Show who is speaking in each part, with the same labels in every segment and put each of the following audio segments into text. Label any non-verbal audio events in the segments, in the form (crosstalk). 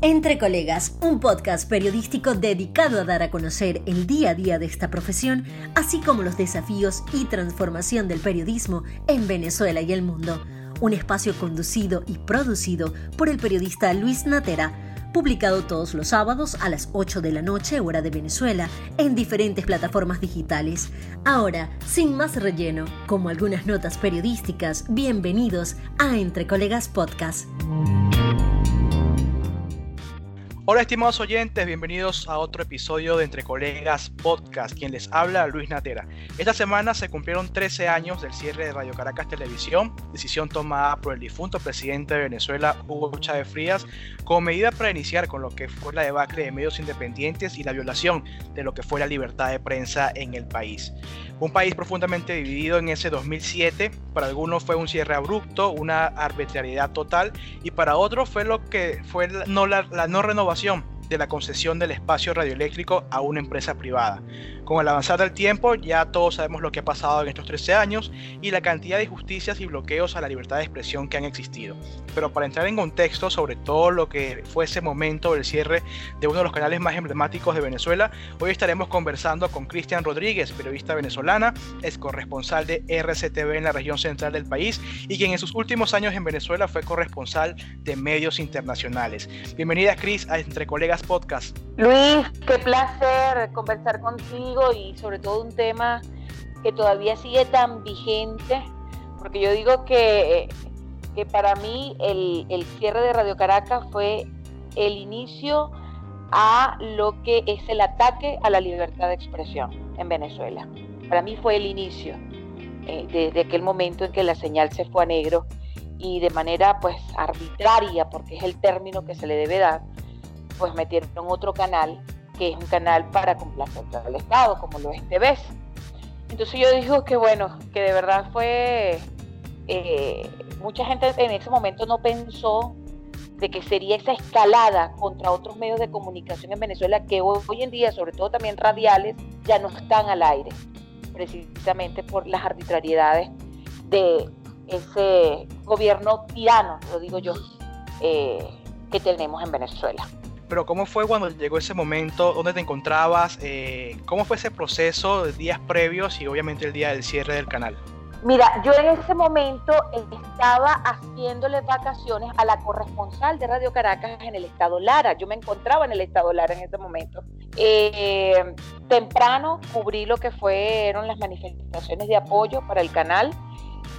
Speaker 1: Entre Colegas, un podcast periodístico dedicado a dar a conocer el día a día de esta profesión, así como los desafíos y transformación del periodismo en Venezuela y el mundo. Un espacio conducido y producido por el periodista Luis Natera, publicado todos los sábados a las 8 de la noche hora de Venezuela en diferentes plataformas digitales. Ahora, sin más relleno, como algunas notas periodísticas, bienvenidos a Entre Colegas Podcast.
Speaker 2: Hola estimados oyentes, bienvenidos a otro episodio de Entre Colegas Podcast, quien les habla Luis Natera. Esta semana se cumplieron 13 años del cierre de Radio Caracas Televisión, decisión tomada por el difunto presidente de Venezuela, Hugo Chávez Frías, como medida para iniciar con lo que fue la debacle de medios independientes y la violación de lo que fue la libertad de prensa en el país. Un país profundamente dividido en ese 2007, para algunos fue un cierre abrupto, una arbitrariedad total, y para otros fue lo que fue no, la, la no renovación de la concesión del espacio radioeléctrico a una empresa privada. Con el avanzar del tiempo ya todos sabemos lo que ha pasado en estos 13 años y la cantidad de injusticias y bloqueos a la libertad de expresión que han existido. Pero para entrar en contexto sobre todo lo que fue ese momento del cierre de uno de los canales más emblemáticos de Venezuela, hoy estaremos conversando con Cristian Rodríguez, periodista venezolana, es corresponsal de RCTV en la región central del país y quien en sus últimos años en Venezuela fue corresponsal de medios internacionales. Bienvenida Cris a Entre Colegas Podcast.
Speaker 3: Luis, qué placer conversar contigo y sobre todo un tema que todavía sigue tan vigente, porque yo digo que, que para mí el, el cierre de Radio Caracas fue el inicio a lo que es el ataque a la libertad de expresión en Venezuela. Para mí fue el inicio eh, de, de, aquel momento en que la señal se fue a negro y de manera pues arbitraria, porque es el término que se le debe dar, pues metieron otro canal que es un canal para complacer al Estado, como lo es TVS. Entonces yo digo que bueno, que de verdad fue, eh, mucha gente en ese momento no pensó de que sería esa escalada contra otros medios de comunicación en Venezuela que hoy, en día, sobre todo también radiales, ya no están al aire, precisamente por las arbitrariedades de ese gobierno tirano, lo digo yo, eh, que tenemos en Venezuela
Speaker 2: pero ¿cómo fue cuando llegó ese momento? ¿Dónde te encontrabas? Eh, ¿Cómo fue ese proceso de días previos y obviamente el día del cierre del canal?
Speaker 3: Mira, yo en ese momento estaba haciéndole vacaciones a la corresponsal de Radio Caracas en el estado Lara. Yo me encontraba en el estado Lara en ese momento. Eh, temprano cubrí lo que fueron las manifestaciones de apoyo para el canal.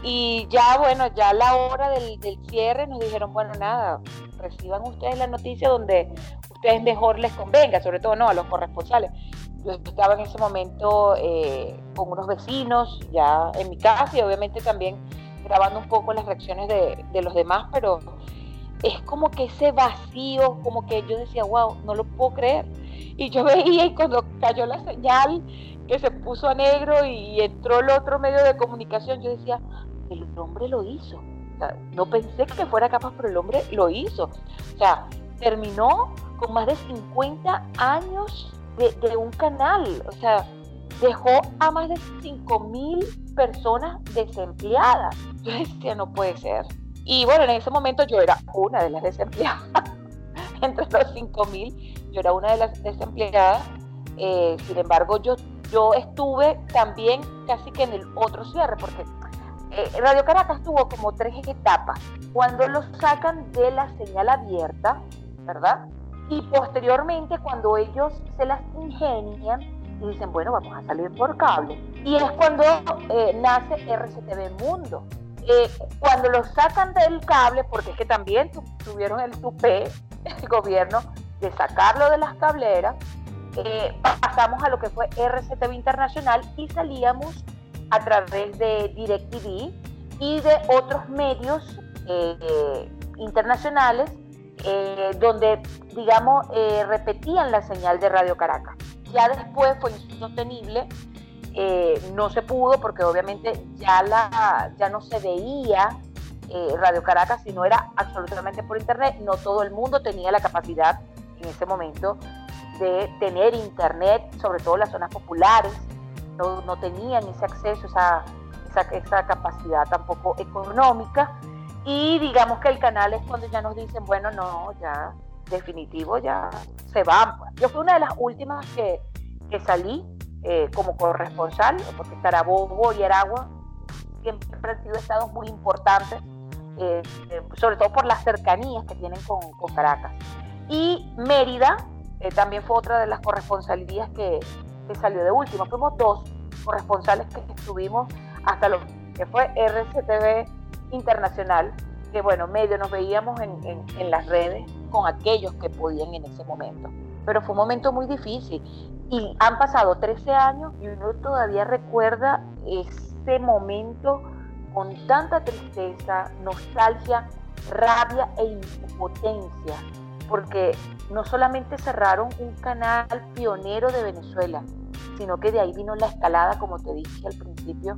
Speaker 3: Y ya, bueno, ya a la hora del, del cierre nos dijeron, bueno, nada, reciban ustedes la noticia donde ustedes mejor les convenga, sobre todo no a los corresponsales. Yo estaba en ese momento eh, con unos vecinos ya en mi casa y obviamente también grabando un poco las reacciones de, de los demás, pero es como que ese vacío, como que yo decía, wow, no lo puedo creer. Y yo (laughs) veía y cuando cayó la señal que se puso a negro y entró el otro medio de comunicación, yo decía, el hombre lo hizo no pensé que fuera capaz, pero el hombre lo hizo. O sea, terminó con más de 50 años de, un canal. O sea, dejó a más de 5 mil personas desempleadas. Yo decía, no puede ser. Y bueno, en ese momento yo era una de las desempleadas. (laughs) Entre los 5 mil, yo era una de las desempleadas. Eh, sin embargo, yo, yo estuve también casi que en el otro cierre, porque eh, Radio Caracas tuvo como tres etapas. Cuando los sacan de la señal abierta, ¿verdad? Y posteriormente cuando ellos se las ingenian y dicen, bueno, vamos a salir por cable. Y es cuando eh, nace RCTV Mundo. Eh, cuando los sacan del cable, porque es que también tuvieron el tupé, (laughs) el gobierno, de sacarlo de las cableras, pasamos a lo que fue RCTV Internacional y salíamos a través de DirecTV y de otros medios eh, internacionales eh, donde, digamos, eh, repetían la señal de Radio Caracas. Ya después fue insostenible, no se pudo porque obviamente ya, la, ya no se veía Radio Caracas, sino era absolutamente por internet. No todo el mundo tenía la capacidad en ese momento de tener internet, sobre todo las zonas populares no, tenían ese acceso, esa, esa, capacidad tampoco económica. Y digamos que el canal es cuando ya nos dicen, bueno, no, ya, definitivo, ya se van. Yo fui una de las últimas que, que salí eh, como corresponsal, porque Carabobo y Aragua siempre han sido estados muy importantes, eh, eh, sobre todo por las cercanías que tienen con, con Caracas. Y Mérida también fue otra de las corresponsalías que, que salió de último. Fuimos dos corresponsales que estuvimos hasta lo que fue RCTV Internacional, que bueno, medio nos veíamos en, en, las redes con aquellos que podían en ese momento. Pero fue un momento muy difícil y han pasado 13 años y uno todavía recuerda ese momento con tanta tristeza, nostalgia, rabia e impotencia, porque no solamente cerraron un canal pionero de Venezuela, sino que de ahí vino la escalada, como te dije al principio,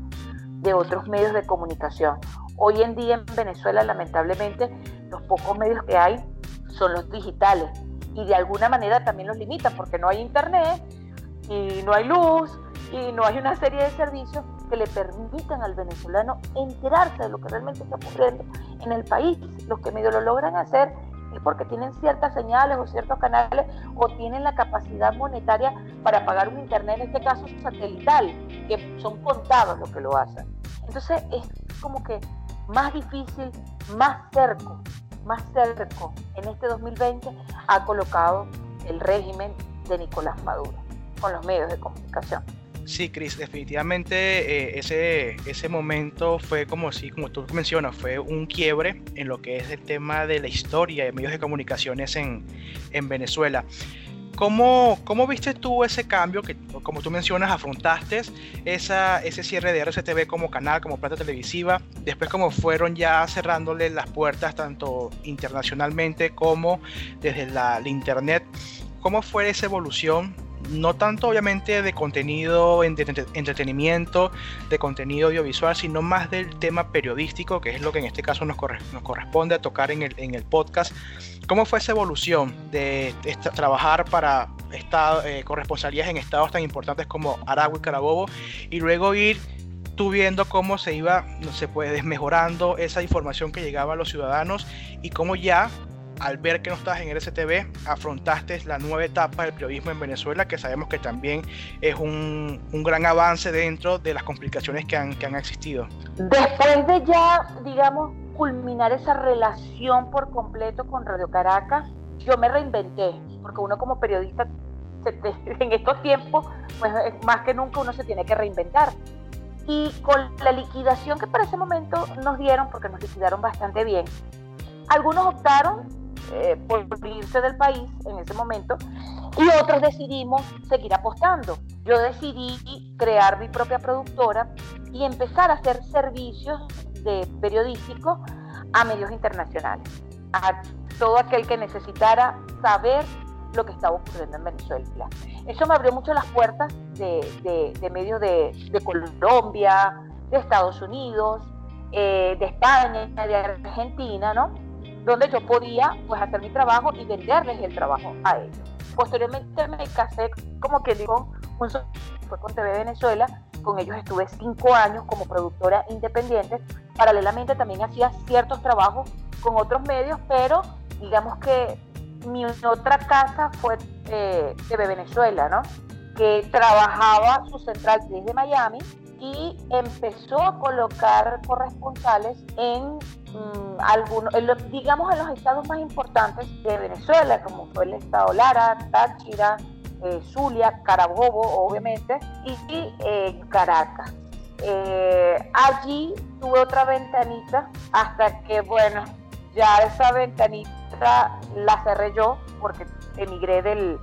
Speaker 3: de otros medios de comunicación. Hoy en día en Venezuela, lamentablemente, los pocos medios que hay son los digitales y de alguna manera también los limitan porque no hay internet y no hay luz y no hay una serie de servicios que le permitan al venezolano enterarse de lo que realmente está ocurriendo en el país. Los que medio lo logran hacer es porque tienen ciertas señales o ciertos canales o tienen la capacidad monetaria para pagar un internet, en este caso satelital, que son contados los que lo hacen. Entonces es como que más difícil, más cerco, más cerco en este 2020 ha colocado el régimen de Nicolás Maduro con los medios de comunicación.
Speaker 2: Sí, Cris, definitivamente eh, ese, ese momento fue como si, como tú mencionas, fue un quiebre en lo que es el tema de la historia de medios de comunicaciones en, en Venezuela. ¿Cómo, ¿Cómo, viste tú ese cambio que, como tú mencionas, afrontaste esa, ese cierre de RCTV como canal, como plata televisiva? Después, como fueron ya cerrándole las puertas tanto internacionalmente como desde la, la internet. ¿Cómo fue esa evolución no tanto obviamente de contenido de entretenimiento, de contenido audiovisual, sino más del tema periodístico, que es lo que en este caso nos, corresponde a tocar en el, podcast. ¿Cómo fue esa evolución de, trabajar para eh, corresponsalías en estados tan importantes como Aragua y Carabobo y luego ir tú viendo cómo se iba, se puede, desmejorando esa información que llegaba a los ciudadanos y cómo ya al ver que no estás en RCTV, afrontaste la nueva etapa del periodismo en Venezuela, que sabemos que también es un, un gran avance dentro de las complicaciones que han, que han existido.
Speaker 3: Después de ya, digamos, culminar esa relación por completo con Radio Caracas, yo me reinventé, porque uno como periodista (laughs) en estos tiempos, pues más que nunca uno se tiene que reinventar. Y con la liquidación que para ese momento nos dieron, porque nos liquidaron bastante bien, algunos optaron eh, por irse del país en ese momento y otros decidimos seguir apostando. Yo decidí crear mi propia productora y empezar a hacer servicios de periodístico a medios internacionales, a todo aquel que necesitara saber lo que estaba ocurriendo en Venezuela. Eso me abrió mucho las puertas de, medios de, Colombia, de Estados Unidos, eh, de España, de Argentina, ¿no? Donde yo podía pues hacer mi trabajo y venderles el trabajo a ellos. Posteriormente me casé, como que digo, un fue con TV Venezuela, con ellos estuve cinco años como productora independiente, paralelamente también hacía ciertos trabajos con otros medios, pero digamos que mi otra casa fue eh, TV Venezuela, ¿no? que trabajaba su central desde Miami y empezó a colocar corresponsales en mm, algunos, digamos en los estados más importantes de Venezuela, como fue el estado Lara, Táchira, eh, Zulia, Carabobo, obviamente, y, eh, Caracas. Eh, allí tuve otra ventanita hasta que, bueno, ya esa ventanita la cerré yo porque emigré del,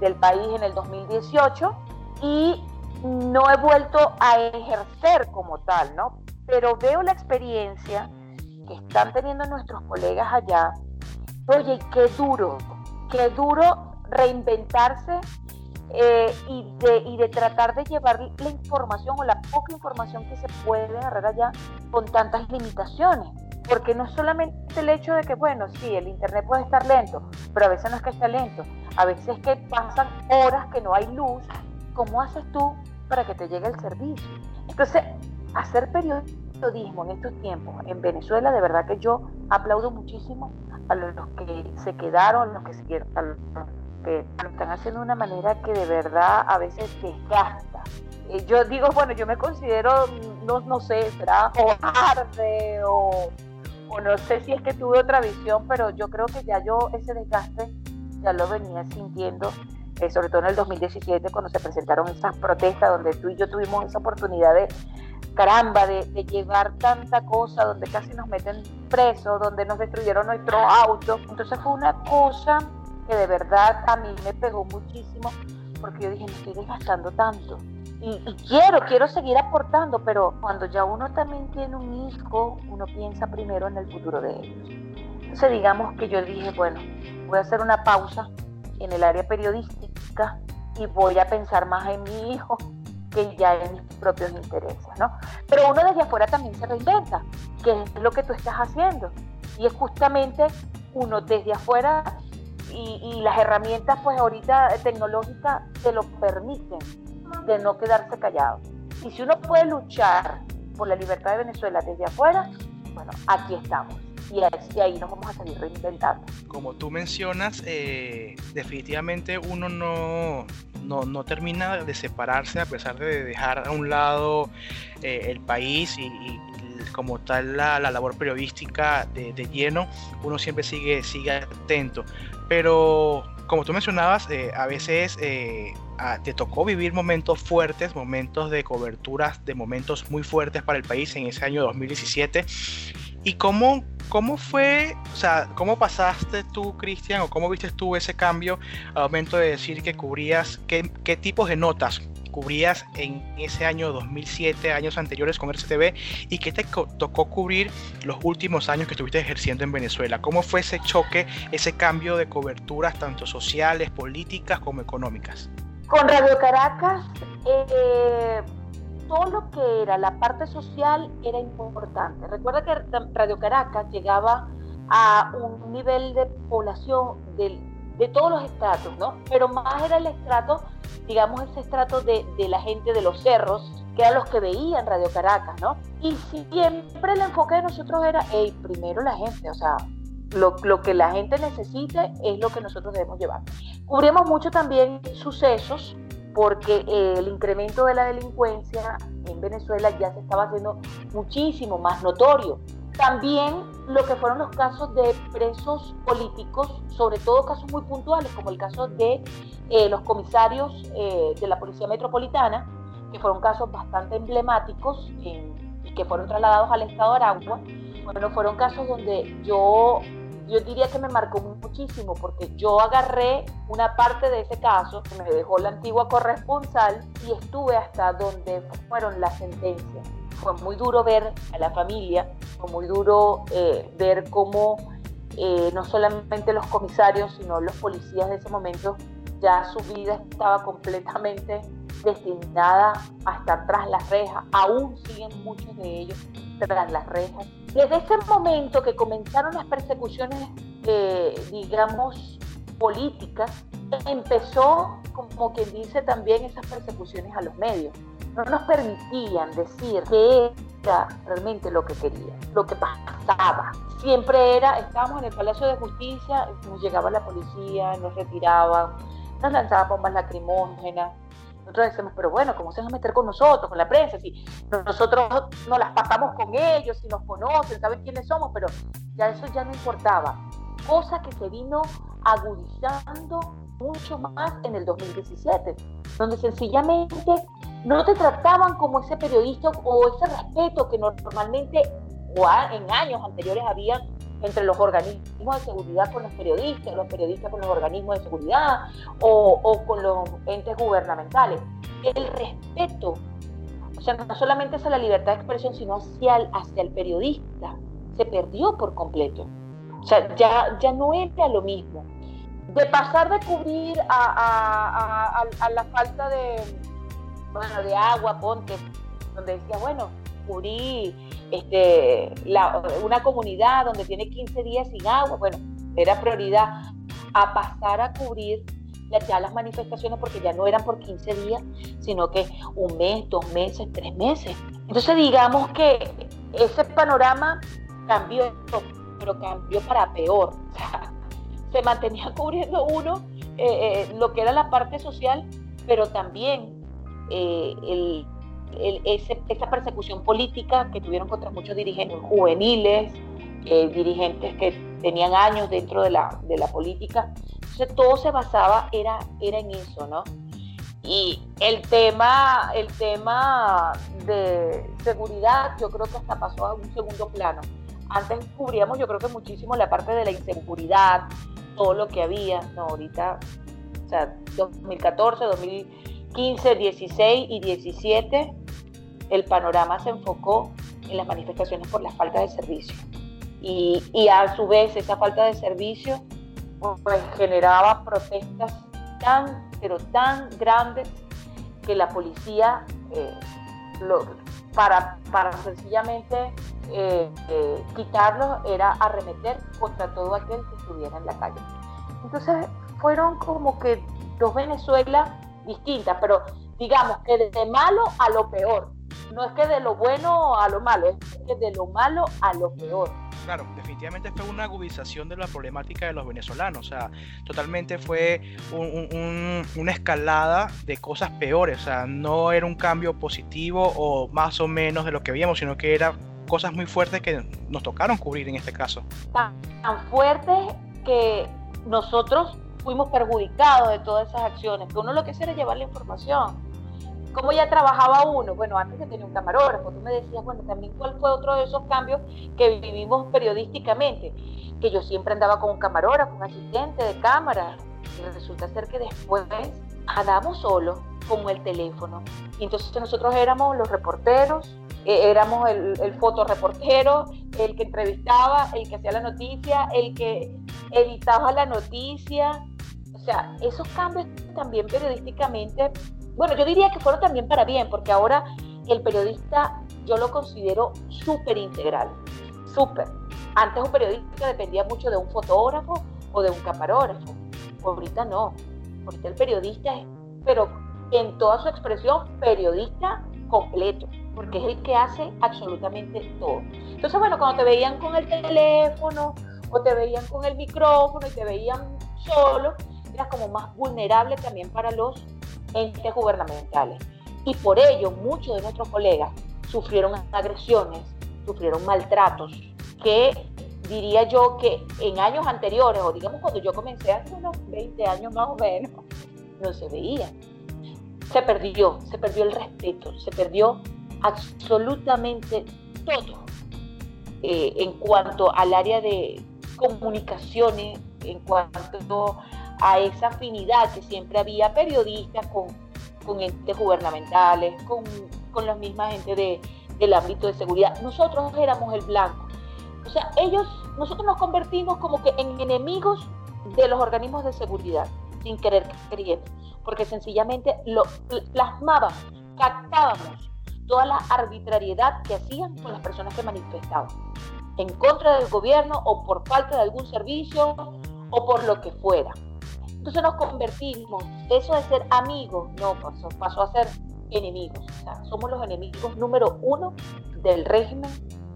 Speaker 3: del país en el 2018 y no he vuelto a ejercer como tal, ¿no? Pero veo la experiencia que están teniendo nuestros colegas allá. Oye, qué duro, qué duro reinventarse eh, y, de, y de tratar de llevar la información o la poca información que se puede agarrar allá con tantas limitaciones. Porque no es solamente el hecho de que, bueno, sí, el Internet puede estar lento, pero a veces no es que esté lento, a veces es que pasan horas que no hay luz. ¿Cómo haces tú para que te llegue el servicio? Entonces, hacer periodismo periodismo en estos tiempos en Venezuela, de verdad que yo aplaudo muchísimo a los que se quedaron, los que siguieron, a los que lo están haciendo de una manera que de verdad a veces desgasta. Yo digo, bueno, yo me considero, no, no sé, será cobarde o, o no sé si es que tuve otra visión, pero yo creo que ya yo ese desgaste ya lo venía sintiendo eh, sobre todo en el 2017 cuando se presentaron esas protestas donde tú y yo tuvimos esa oportunidad de, caramba, de, llevar tanta cosa, donde casi nos meten presos, donde nos destruyeron nuestro auto. Entonces fue una cosa que de verdad a mí me pegó muchísimo porque yo dije, me estoy desgastando tanto. Y, y, quiero, quiero seguir aportando, pero cuando ya uno también tiene un hijo, uno piensa primero en el futuro de ellos. Entonces digamos que yo dije, bueno, voy a hacer una pausa en el área periodística y voy a pensar más en mi hijo que ya en mis propios intereses, ¿no? Pero uno desde afuera también se reinventa, que es lo que tú estás haciendo. Y es justamente uno desde afuera y, y las herramientas, pues ahorita tecnológicas, te lo permiten de no quedarse callado. Y si uno puede luchar por la libertad de Venezuela desde afuera, bueno, aquí estamos y ahí nos vamos a seguir reinventando.
Speaker 2: Como tú mencionas, eh, definitivamente uno no, no, no, termina de separarse a pesar de dejar a un lado eh, el país y, como tal la, la, labor periodística de, de, lleno, uno siempre sigue, sigue atento. Pero como tú mencionabas, eh, a veces te tocó vivir momentos fuertes, momentos de coberturas, de momentos muy fuertes para el país en ese año 2017. ¿Y cómo, cómo fue, o sea, cómo pasaste tú, Cristian, o cómo viste tú ese cambio al momento de decir que cubrías, qué, qué tipos de notas cubrías en ese año 2007, años anteriores con RCTV, y qué te tocó cubrir los últimos años que estuviste ejerciendo en Venezuela? ¿Cómo fue ese choque, ese cambio de coberturas, tanto sociales, políticas como económicas?
Speaker 3: Con Radio Caracas, eh, todo lo que era la parte social era importante. Recuerda que Radio Caracas llegaba a un nivel de población de, de todos los estratos, ¿no? Pero más era el estrato, digamos, ese estrato de, de, la gente de los cerros, que eran los que veían Radio Caracas, ¿no? Y siempre el enfoque de nosotros era, hey, primero la gente, o sea, lo, lo, que la gente necesite es lo que nosotros debemos llevar. Cubrimos mucho también sucesos porque eh, el incremento de la delincuencia en Venezuela ya se estaba haciendo muchísimo más notorio. También lo que fueron los casos de presos políticos, sobre todo casos muy puntuales, como el caso de eh, los comisarios eh, de la Policía Metropolitana, que fueron casos bastante emblemáticos y que fueron trasladados al estado de Aragua. Bueno, fueron casos donde yo yo diría que me marcó muchísimo porque yo agarré una parte de ese caso que me dejó la antigua corresponsal y estuve hasta donde fueron las sentencias. Fue muy duro ver a la familia, fue muy duro eh, ver cómo eh, no solamente los comisarios, sino los policías de ese momento, ya su vida estaba completamente destinada a estar tras las rejas. Aún siguen muchos de ellos tras las rejas desde ese momento que comenzaron las persecuciones, eh, digamos, políticas, empezó, como quien dice también, esas persecuciones a los medios. No nos permitían decir qué era realmente lo que querían, lo que pasaba. Siempre era, estábamos en el Palacio de Justicia, nos llegaba la policía, nos retiraban, nos lanzaban bombas lacrimógenas, nosotros decimos, pero bueno, ¿cómo se van a meter con nosotros, con la prensa? Si nosotros nos las pasamos con ellos, si nos conocen, saben quiénes somos, pero ya eso ya no importaba. Cosa que se vino agudizando mucho más en el 2017, donde sencillamente no te trataban como ese periodista o ese respeto que normalmente o en años anteriores había entre los organismos de seguridad con los periodistas, los periodistas con los organismos de seguridad o, con los entes gubernamentales. El respeto, o sea, no solamente hacia la libertad de expresión, sino hacia el, hacia el periodista, se perdió por completo. O sea, ya, ya no era lo mismo. De pasar de cubrir a, a la falta de, bueno, de agua, ponte, donde decía, bueno, cubrí este, una comunidad donde tiene 15 días sin agua, bueno, era prioridad a pasar a cubrir ya las manifestaciones porque ya no eran por 15 días, sino que un mes, dos meses, tres meses. Entonces digamos que ese panorama cambió, pero cambió para peor. se mantenía (laughs) cubriendo uno eh, eh, lo que era la parte social, pero también eh, esa persecución política que tuvieron contra muchos dirigentes juveniles, dirigentes que tenían años dentro de la, de la política. Entonces todo se basaba, era, era en eso, ¿no? Y el tema, el tema de seguridad, yo creo que hasta pasó a un segundo plano. Antes cubríamos, yo creo que muchísimo la parte de la inseguridad, todo lo que había. No, ahorita, o sea, 2014, 2015, 16 y 17, el panorama se enfocó en las manifestaciones por la falta de servicio. Y, y a su vez, esa falta de servicio pues, generaba protestas tan, pero tan grandes que la policía, eh, para, para sencillamente eh, eh, quitarlos, era arremeter contra todo aquel que estuviera en la calle. Entonces fueron como que dos Venezuelas distintas, pero digamos que de malo a lo peor. No es que de lo bueno a lo malo, es que de lo malo a lo peor
Speaker 2: claro, definitivamente fue una agudización de la problemática de los venezolanos, o sea, totalmente fue una escalada de cosas peores, o sea, no era un cambio positivo o más o menos de lo que veíamos, sino que eran cosas muy fuertes que nos tocaron cubrir en este caso.
Speaker 3: Tan, tan fuertes que nosotros fuimos perjudicados de todas esas acciones, que uno lo que hacía era llevar la información ¿Cómo ya trabajaba uno? Bueno, antes que tenía un camarógrafo, tú me decías, bueno, también cuál fue otro de esos cambios que vivimos periodísticamente, que yo siempre andaba con un camarógrafo, un asistente de cámara, y resulta ser que después andamos solos con el teléfono. Y entonces nosotros éramos los reporteros, eh, éramos el, el fotoreportero, el que entrevistaba, el que hacía la noticia, el que editaba la noticia. Sea, esos cambios también periodísticamente bueno, yo diría que fueron también para bien, porque ahora el periodista yo lo considero súper integral, súper. Antes un periodista dependía mucho de un fotógrafo o de un camarógrafo, ahorita no, ahorita el periodista es, pero en toda su expresión, periodista completo, porque es el que hace absolutamente todo. Entonces, bueno, cuando te veían con el teléfono o te veían con el micrófono y te veían solo, como más vulnerable también para los entes gubernamentales. Y por ello muchos de nuestros colegas sufrieron agresiones, sufrieron maltratos, que diría yo que en años anteriores, o digamos cuando yo comencé hace unos 20 años más o menos, (laughs) no se veía. Se perdió, se perdió el respeto, se perdió absolutamente todo eh, en cuanto al área de comunicaciones, en cuanto a esa afinidad que siempre había periodistas con, con entes gubernamentales, con, con la misma gente de, del ámbito de seguridad. Nosotros éramos el blanco. O sea, ellos, nosotros nos convertimos como que en enemigos de los organismos de seguridad, sin querer queriendo, porque sencillamente lo plasmábamos, captábamos toda la arbitrariedad que hacían con las personas que manifestaban, en contra del gobierno o por falta de algún servicio o por lo que fuera. Entonces nos convertimos, eso de ser amigos, no, pasó, pasó a ser enemigos. O sea, somos los enemigos número uno del régimen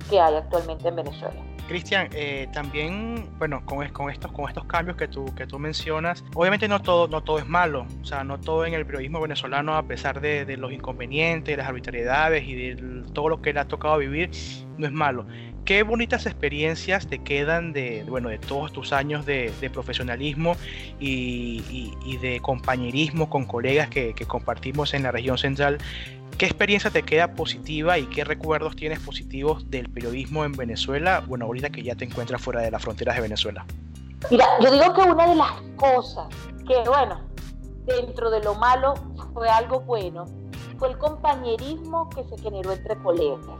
Speaker 3: que hay actualmente en Venezuela.
Speaker 2: Cristian, eh, también, bueno, con, con, estos, con estos cambios que tú, que tú mencionas, obviamente no todo, no todo es malo, o sea, no todo en el periodismo venezolano, a pesar de, de los inconvenientes, las arbitrariedades y de todo lo que le ha tocado vivir, no es malo qué bonitas experiencias te quedan de, bueno, de todos tus años de, profesionalismo y, de compañerismo con colegas que, compartimos en la región central. ¿Qué experiencia te queda positiva y qué recuerdos tienes positivos del periodismo en Venezuela? Bueno, ahorita que ya te encuentras fuera de las fronteras de Venezuela.
Speaker 3: Mira, yo digo que una de las cosas que, bueno, dentro de lo malo fue algo bueno, fue el compañerismo que se generó entre colegas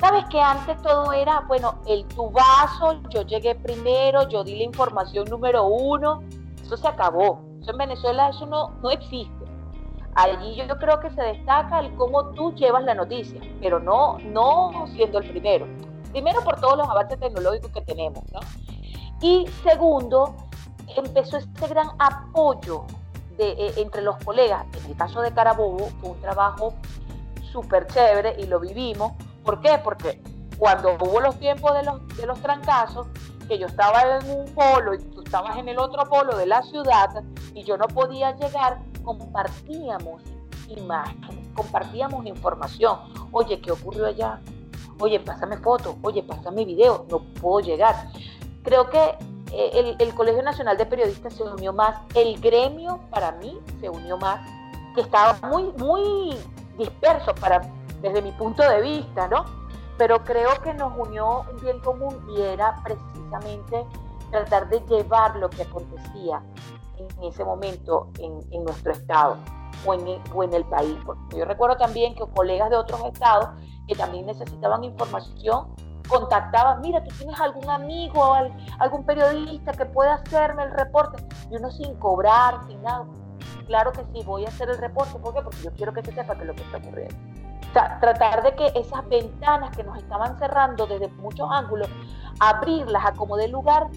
Speaker 3: Sabes que antes todo era, bueno, el tubazo, yo llegué primero, yo di la información número uno, eso se acabó. Eso en Venezuela eso no, no existe. Allí yo creo que se destaca el cómo tú llevas la noticia, pero no, no siendo el primero. Primero por todos los avances tecnológicos que tenemos, ¿no? Y segundo, empezó este gran apoyo eh, entre los colegas. En el caso de Carabobo fue un trabajo súper chévere y lo vivimos, ¿Por qué? Porque cuando hubo los tiempos de los, de los trancazos, que yo estaba en un polo y tú estabas en el otro polo de la ciudad y yo no podía llegar, compartíamos imágenes, compartíamos información. Oye, ¿qué ocurrió allá? Oye, pásame fotos, oye, pásame video, no puedo llegar. Creo que eh, el, el, Colegio Nacional de Periodistas se unió más, el gremio para mí se unió más, que estaba muy, muy disperso para, desde mi punto de vista, ¿no? Pero creo que nos unió un bien común y era precisamente tratar de llevar lo que acontecía en ese momento en, nuestro estado o en, o el país. Porque yo recuerdo también que colegas de otros estados que también necesitaban información contactaban, mira, tú tienes algún amigo, algún periodista que pueda hacerme el reporte, y uno sin cobrar, sin nada. Claro que sí, voy a hacer el reporte, ¿por qué? Porque yo quiero que se sepa que es lo que está ocurriendo. Tratar de que esas ventanas que nos estaban cerrando desde muchos ángulos, abrirlas a como de lugar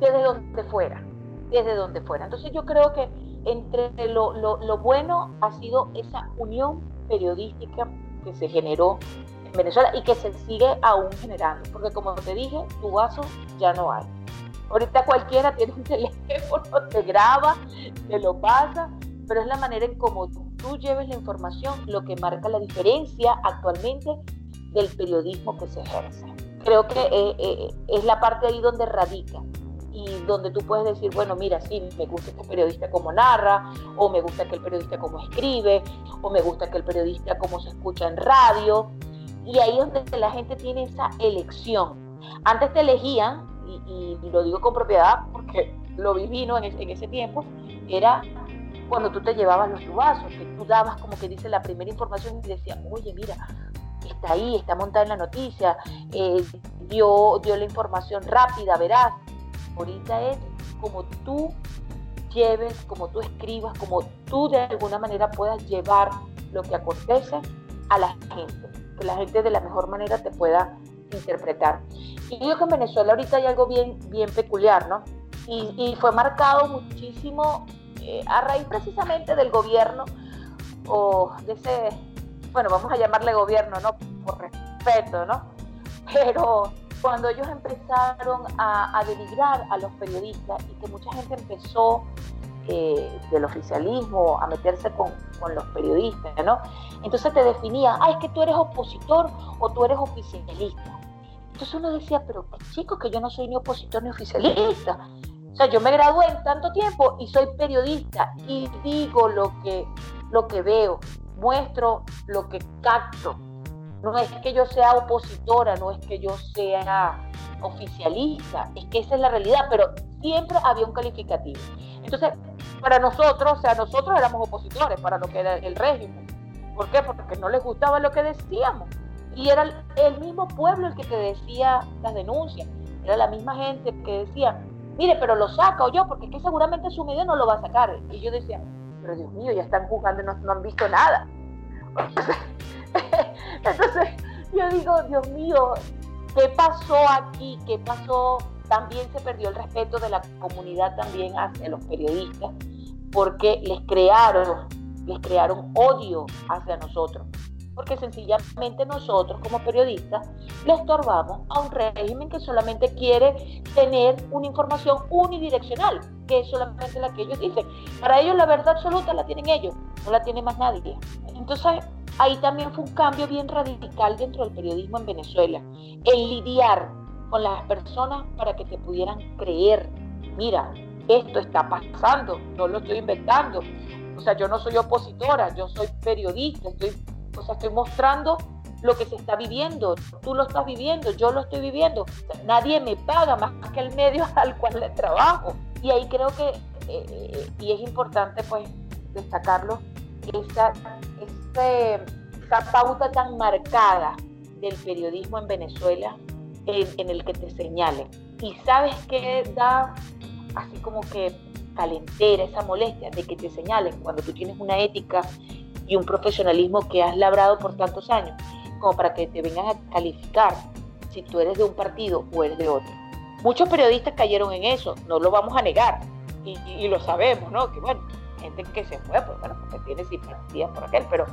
Speaker 3: desde donde fuera, desde donde fuera. Entonces yo creo que entre lo, lo, lo bueno ha sido esa unión periodística que se generó en Venezuela y que se sigue aún generando, porque como te dije, tu vaso ya no hay. Ahorita cualquiera (laughs) tiene un teléfono, te graba, te lo pasa, pero es la manera en cómo tú lleves la información lo que marca la diferencia actualmente del periodismo que se ejerce. Creo que eh, eh, es la parte ahí donde radica y donde tú puedes decir, bueno, mira, sí, me gusta este periodista como narra, o me gusta aquel periodista como escribe, o me gusta aquel periodista como se escucha en radio. Y ahí es donde la gente tiene esa elección. Antes te elegían, y, lo digo con propiedad porque lo viví ¿no? en, ese, en ese tiempo, era cuando tú te llevabas los tubazos, que tú dabas como que dice la primera información y decías, oye, mira, está ahí, está montada en la noticia, eh, dio, dio la información rápida, verás. Ahorita es como tú lleves, como tú escribas, como tú de alguna manera puedas llevar lo que acontece a la gente, que la gente de la mejor manera te pueda interpretar. Y yo creo que en Venezuela ahorita hay algo bien, bien peculiar, ¿no? Y, y fue marcado muchísimo eh, a raíz precisamente del gobierno o de ese, bueno, vamos a llamarle gobierno, ¿no? Por respeto, ¿no? Pero cuando ellos empezaron a, denigrar a los periodistas y que mucha gente empezó eh, del oficialismo a meterse con, con, los periodistas, ¿no? Entonces te definía, ah, es que tú eres opositor o tú eres oficialista. Entonces uno decía, pero qué chico, que yo no soy ni opositor ni oficialista. O sea, yo me gradué en tanto tiempo y soy periodista y digo lo que, lo que veo, muestro lo que capto. No es que yo sea opositora, no es que yo sea oficialista, es que esa es la realidad, pero siempre había un calificativo. Entonces, para nosotros, o sea, nosotros éramos opositores para lo que era el régimen. ¿Por qué? Porque no les gustaba lo que decíamos. Y era el mismo pueblo el que te decía las denuncias. Era la misma gente que decía, mire, pero lo saca o yo, porque es que seguramente su medio no lo va a sacar. Y yo decía, pero Dios mío, ya están juzgando y no, han visto nada. (laughs) Entonces, yo digo, Dios mío, ¿qué pasó aquí? ¿Qué pasó? También se perdió el respeto de la comunidad también hacia los periodistas, porque les crearon, les crearon odio hacia nosotros porque sencillamente nosotros como periodistas le estorbamos a un régimen que solamente quiere tener una información unidireccional, que es solamente la que ellos dicen. Para ellos la verdad absoluta la tienen ellos, no la tiene más nadie. Entonces ahí también fue un cambio bien radical dentro del periodismo en Venezuela, el lidiar con las personas para que te pudieran creer, mira, esto está pasando, no lo estoy inventando. O sea, yo no soy opositora, yo soy periodista, estoy o sea, estoy mostrando lo que se está viviendo. Tú lo estás viviendo, yo lo estoy viviendo. nadie me paga más que el medio (laughs) al cual le trabajo. Y ahí creo que, eh, y es importante pues destacarlo, esa, esa pauta tan marcada del periodismo en Venezuela en, en el que te señalen. Y sabes que da así como que calentera, esa molestia de que te señalen cuando tú tienes una ética y un profesionalismo que has labrado por tantos años, como para que te vengan a calificar si tú eres de un partido o eres de otro. Muchos periodistas cayeron en eso, no lo vamos a negar, y, lo sabemos, ¿no? Que bueno, gente que se fue, pues bueno, porque tiene simpatía por aquel, pero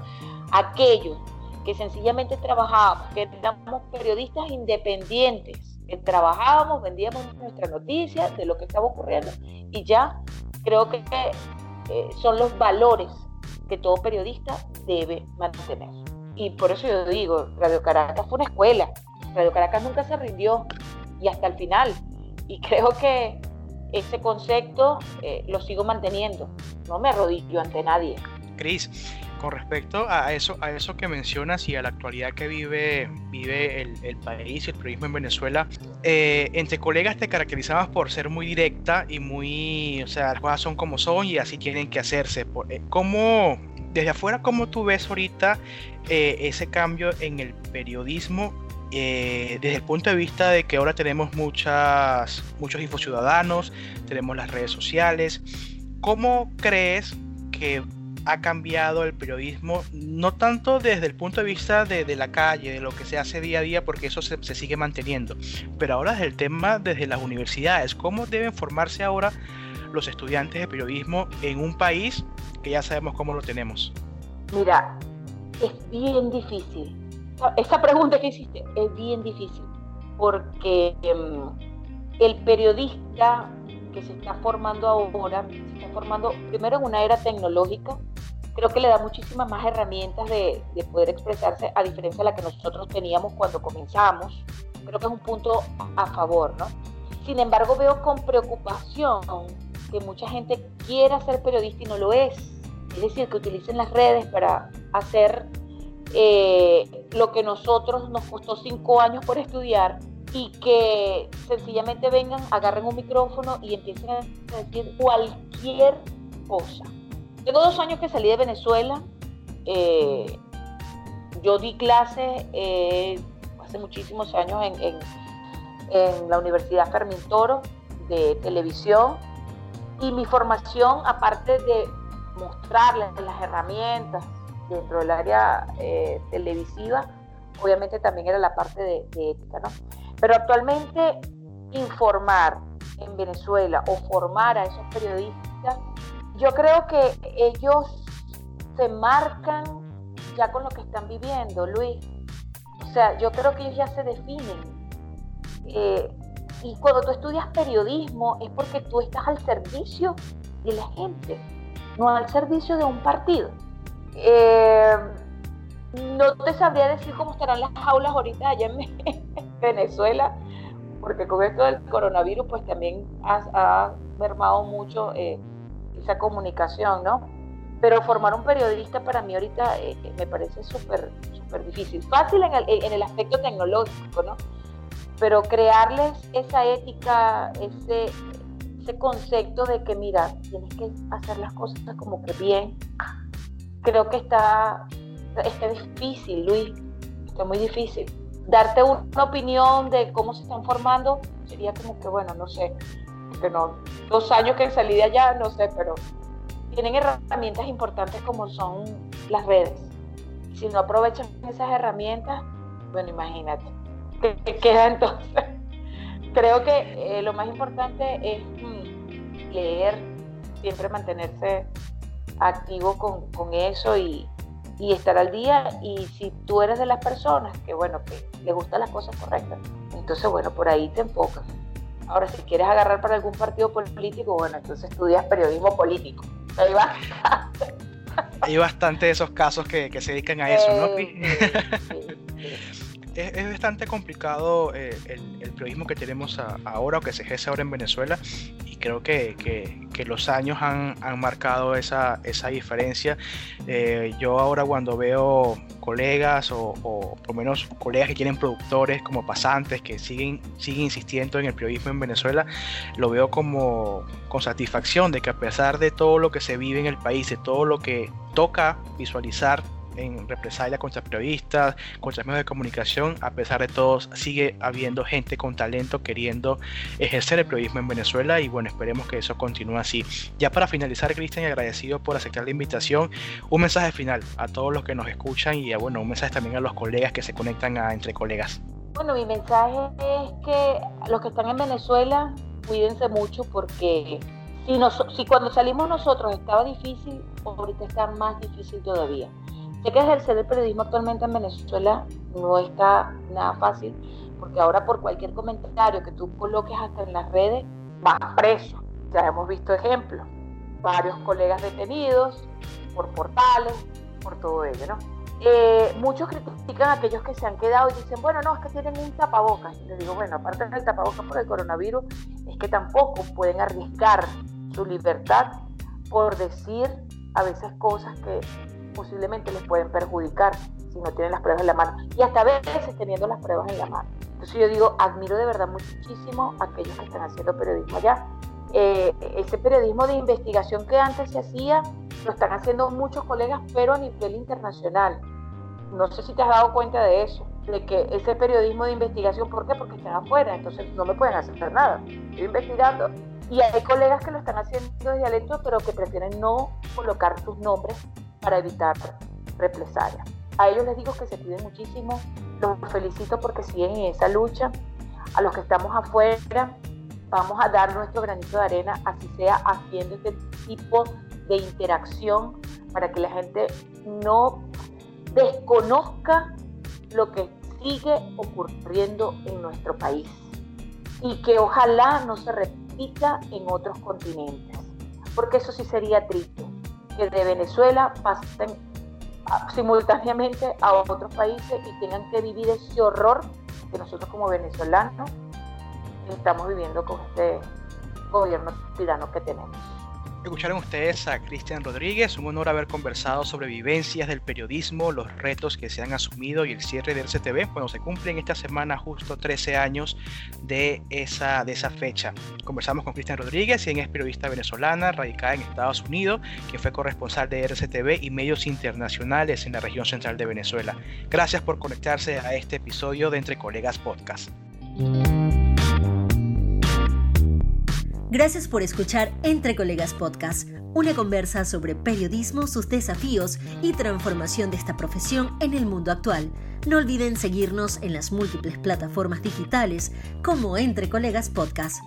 Speaker 3: aquellos que sencillamente trabajábamos, que éramos periodistas independientes, que trabajábamos, vendíamos nuestra noticia de lo que estaba ocurriendo y ya creo que eh, son los valores que todo periodista debe mantener. Y por eso yo digo, Radio Caracas fue una escuela, Radio Caracas nunca se rindió y hasta el final. Y (laughs) creo que ese concepto eh, lo sigo manteniendo, no me arrodillo ante nadie.
Speaker 2: Cris, con respecto a eso, a eso que mencionas y a la actualidad que vive, vive el, país y el periodismo en Venezuela, eh, entre colegas te caracterizabas por ser muy directa y muy, o sea, las cosas son como son y así tienen que hacerse. Eh, ¿Cómo, desde afuera, cómo tú ves ahorita eh, ese cambio en el periodismo desde el punto de vista de que ahora tenemos muchas, muchos infociudadanos, tenemos las redes sociales. ¿Cómo crees que ha cambiado el periodismo, no tanto desde el punto de vista de, la calle, de lo que se hace día a día, porque eso se, sigue manteniendo, pero ahora desde el tema desde las universidades, cómo deben formarse ahora los estudiantes de periodismo en un país que ya sabemos cómo lo tenemos.
Speaker 3: Mira, es bien difícil. Esta pregunta que hiciste es bien difícil, porque em, el periodista que se está formando ahora, se está formando primero en una era tecnológica, creo que le da muchísimas más herramientas de, poder expresarse a diferencia de la que nosotros teníamos cuando comenzamos. Creo que es un punto a favor, ¿no? Sin embargo, veo con preocupación que mucha gente quiera ser periodista y no lo es. Es decir, que utilicen las redes para hacer eh, lo que nosotros nos costó cinco años por estudiar y que sencillamente vengan, agarren un micrófono y empiecen a decir cualquier cosa. Tengo dos años que salí de Venezuela. Eh, yo di clases eh, hace muchísimos años en, la Universidad Fermín Toro de televisión y mi formación, aparte de mostrarles las herramientas dentro del área eh, televisiva, obviamente también era la parte de, de, ética, ¿no? Pero actualmente informar en Venezuela o formar a esos periodistas yo creo que ellos se marcan ya con lo que están viviendo, Luis. O sea, yo creo que ellos ya se definen. Eh, y cuando tú estudias periodismo es porque tú estás al servicio de la gente, no al servicio de un partido. Eh, no te sabría decir cómo estarán las aulas ahorita allá (laughs) en Venezuela, porque con esto del coronavirus pues también ha, mermado mucho eh, esa comunicación, ¿no? Pero formar un periodista para mí ahorita eh, me parece súper súper difícil. Fácil en el, en el aspecto tecnológico, ¿no? Pero crearles esa ética, ese, ese concepto de que, mira, tienes que hacer las cosas como que bien, creo que está, está difícil, Luis, está muy difícil. Darte una opinión de cómo se están formando sería como que, bueno, no sé, que no, dos años que salí de allá, no sé, pero tienen herramientas importantes como son las redes. Si no aprovechan esas herramientas, bueno, imagínate, ¿qué queda entonces? (laughs) Creo que eh, lo más importante es mm, leer, siempre mantenerse activo con, con eso y, y, estar al día. Y si tú eres de las personas que, bueno, que le gustan las cosas correctas, entonces, bueno, por ahí te enfocas. Ahora, si quieres agarrar para algún partido político, bueno, entonces estudias periodismo político. Ahí va.
Speaker 2: Hay bastante de esos casos que, se dedican a eso, ¿no? (laughs) es, bastante complicado eh, el, periodismo que tenemos ahora o que se ejerce ahora en Venezuela y creo que, los años han, marcado esa, esa diferencia. Eh, yo ahora cuando veo colegas o, por lo menos colegas que tienen productores como pasantes que siguen, siguen insistiendo en el periodismo en Venezuela, lo veo como con satisfacción de que a pesar de todo lo que se vive en el país, de todo lo que toca visualizar en represalia contra periodistas, contra medios de comunicación, a pesar de todo sigue habiendo gente con talento queriendo ejercer el periodismo en Venezuela y bueno, esperemos que eso continúe así. Ya para finalizar, Cristian, agradecido por aceptar la invitación, un mensaje final a todos los que nos escuchan y bueno, un mensaje también a los colegas que se conectan a Entre Colegas.
Speaker 3: Bueno, mi mensaje es que los que están en Venezuela, cuídense mucho porque si, si cuando salimos nosotros estaba difícil, ahorita está más difícil todavía que ejercer el periodismo actualmente en Venezuela no está nada fácil, porque ahora por cualquier comentario que tú coloques hasta en las redes, vas preso. Ya hemos visto ejemplos, varios colegas detenidos por portales, por todo ello, ¿no? Eh, muchos critican a aquellos que se han quedado y dicen, bueno, no, es que tienen un tapabocas. Y les digo, bueno, aparte del tapabocas por el coronavirus, es que tampoco pueden arriesgar su libertad por decir a veces cosas que posiblemente les pueden perjudicar si no tienen las pruebas en la mano. Y hasta a veces teniendo las pruebas en la mano. Entonces yo digo, admiro de verdad muchísimo a aquellos que están haciendo periodismo allá. Eh, ese periodismo de investigación que antes se hacía, lo están haciendo muchos colegas, pero a nivel internacional. No sé si te has dado cuenta de eso, de que ese periodismo de investigación, ¿por qué? Porque están afuera, entonces no me pueden hacer nada. Estoy investigando y hay colegas que lo están haciendo desde adentro, pero que prefieren no colocar sus nombres para evitar represalias. A ellos les digo que se piden muchísimo, los felicito porque siguen en esa lucha. A los que estamos afuera, vamos a dar nuestro granito de arena, así sea haciendo este tipo de interacción para que la gente no desconozca lo que sigue ocurriendo en nuestro país y que ojalá no se repita en otros continentes, porque eso sí sería triste, que de Venezuela pasen simultáneamente a otros países y tengan que vivir ese horror que nosotros como venezolanos estamos viviendo con este gobierno tirano que tenemos.
Speaker 2: Escucharon ustedes a Cristian Rodríguez, un honor haber conversado sobre vivencias del periodismo, los retos que se han asumido y el cierre del RCTV. Bueno, se cumplen esta semana justo 13 años de esa, de esa fecha. Conversamos con Cristian Rodríguez, quien es periodista venezolana, radicada en Estados Unidos, que fue corresponsal de RCTV y medios internacionales en la región central de Venezuela. Gracias por conectarse a este episodio de Entre Colegas Podcast.
Speaker 1: Gracias por escuchar Entre Colegas Podcast, una conversa sobre periodismo, sus desafíos y transformación de esta profesión en el mundo actual. No olviden seguirnos en las múltiples plataformas digitales como Entre Colegas Podcast.